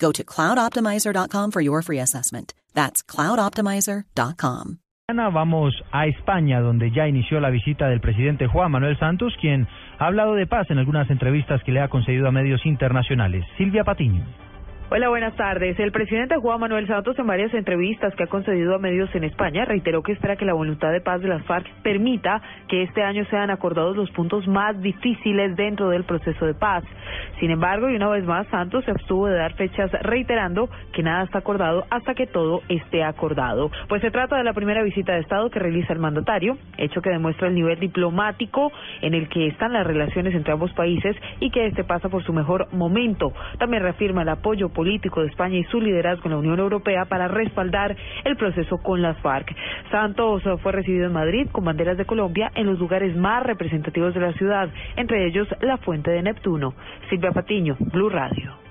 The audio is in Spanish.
Go to cloudoptimizer.com for your free assessment. That's cloudoptimizer.com. Vamos a España, donde ya inició la visita del presidente Juan Manuel Santos, quien ha hablado de paz en algunas entrevistas que le ha concedido a medios internacionales. Silvia Patiño. Hola, buenas tardes. El presidente Juan Manuel Santos, en varias entrevistas que ha concedido a medios en España, reiteró que espera que la voluntad de paz de las FARC permita que este año sean acordados los puntos más difíciles dentro del proceso de paz. Sin embargo, y una vez más, Santos se abstuvo de dar fechas reiterando que nada está acordado hasta que todo esté acordado. Pues se trata de la primera visita de Estado que realiza el mandatario, hecho que demuestra el nivel diplomático en el que están las relaciones entre ambos países y que este pasa por su mejor momento. También reafirma el apoyo político de España y su liderazgo en la Unión Europea para respaldar el proceso con las FARC. Santos fue recibido en Madrid con banderas de Colombia en los lugares más representativos de la ciudad, entre ellos la Fuente de Neptuno. Silvia Patiño, Blue Radio.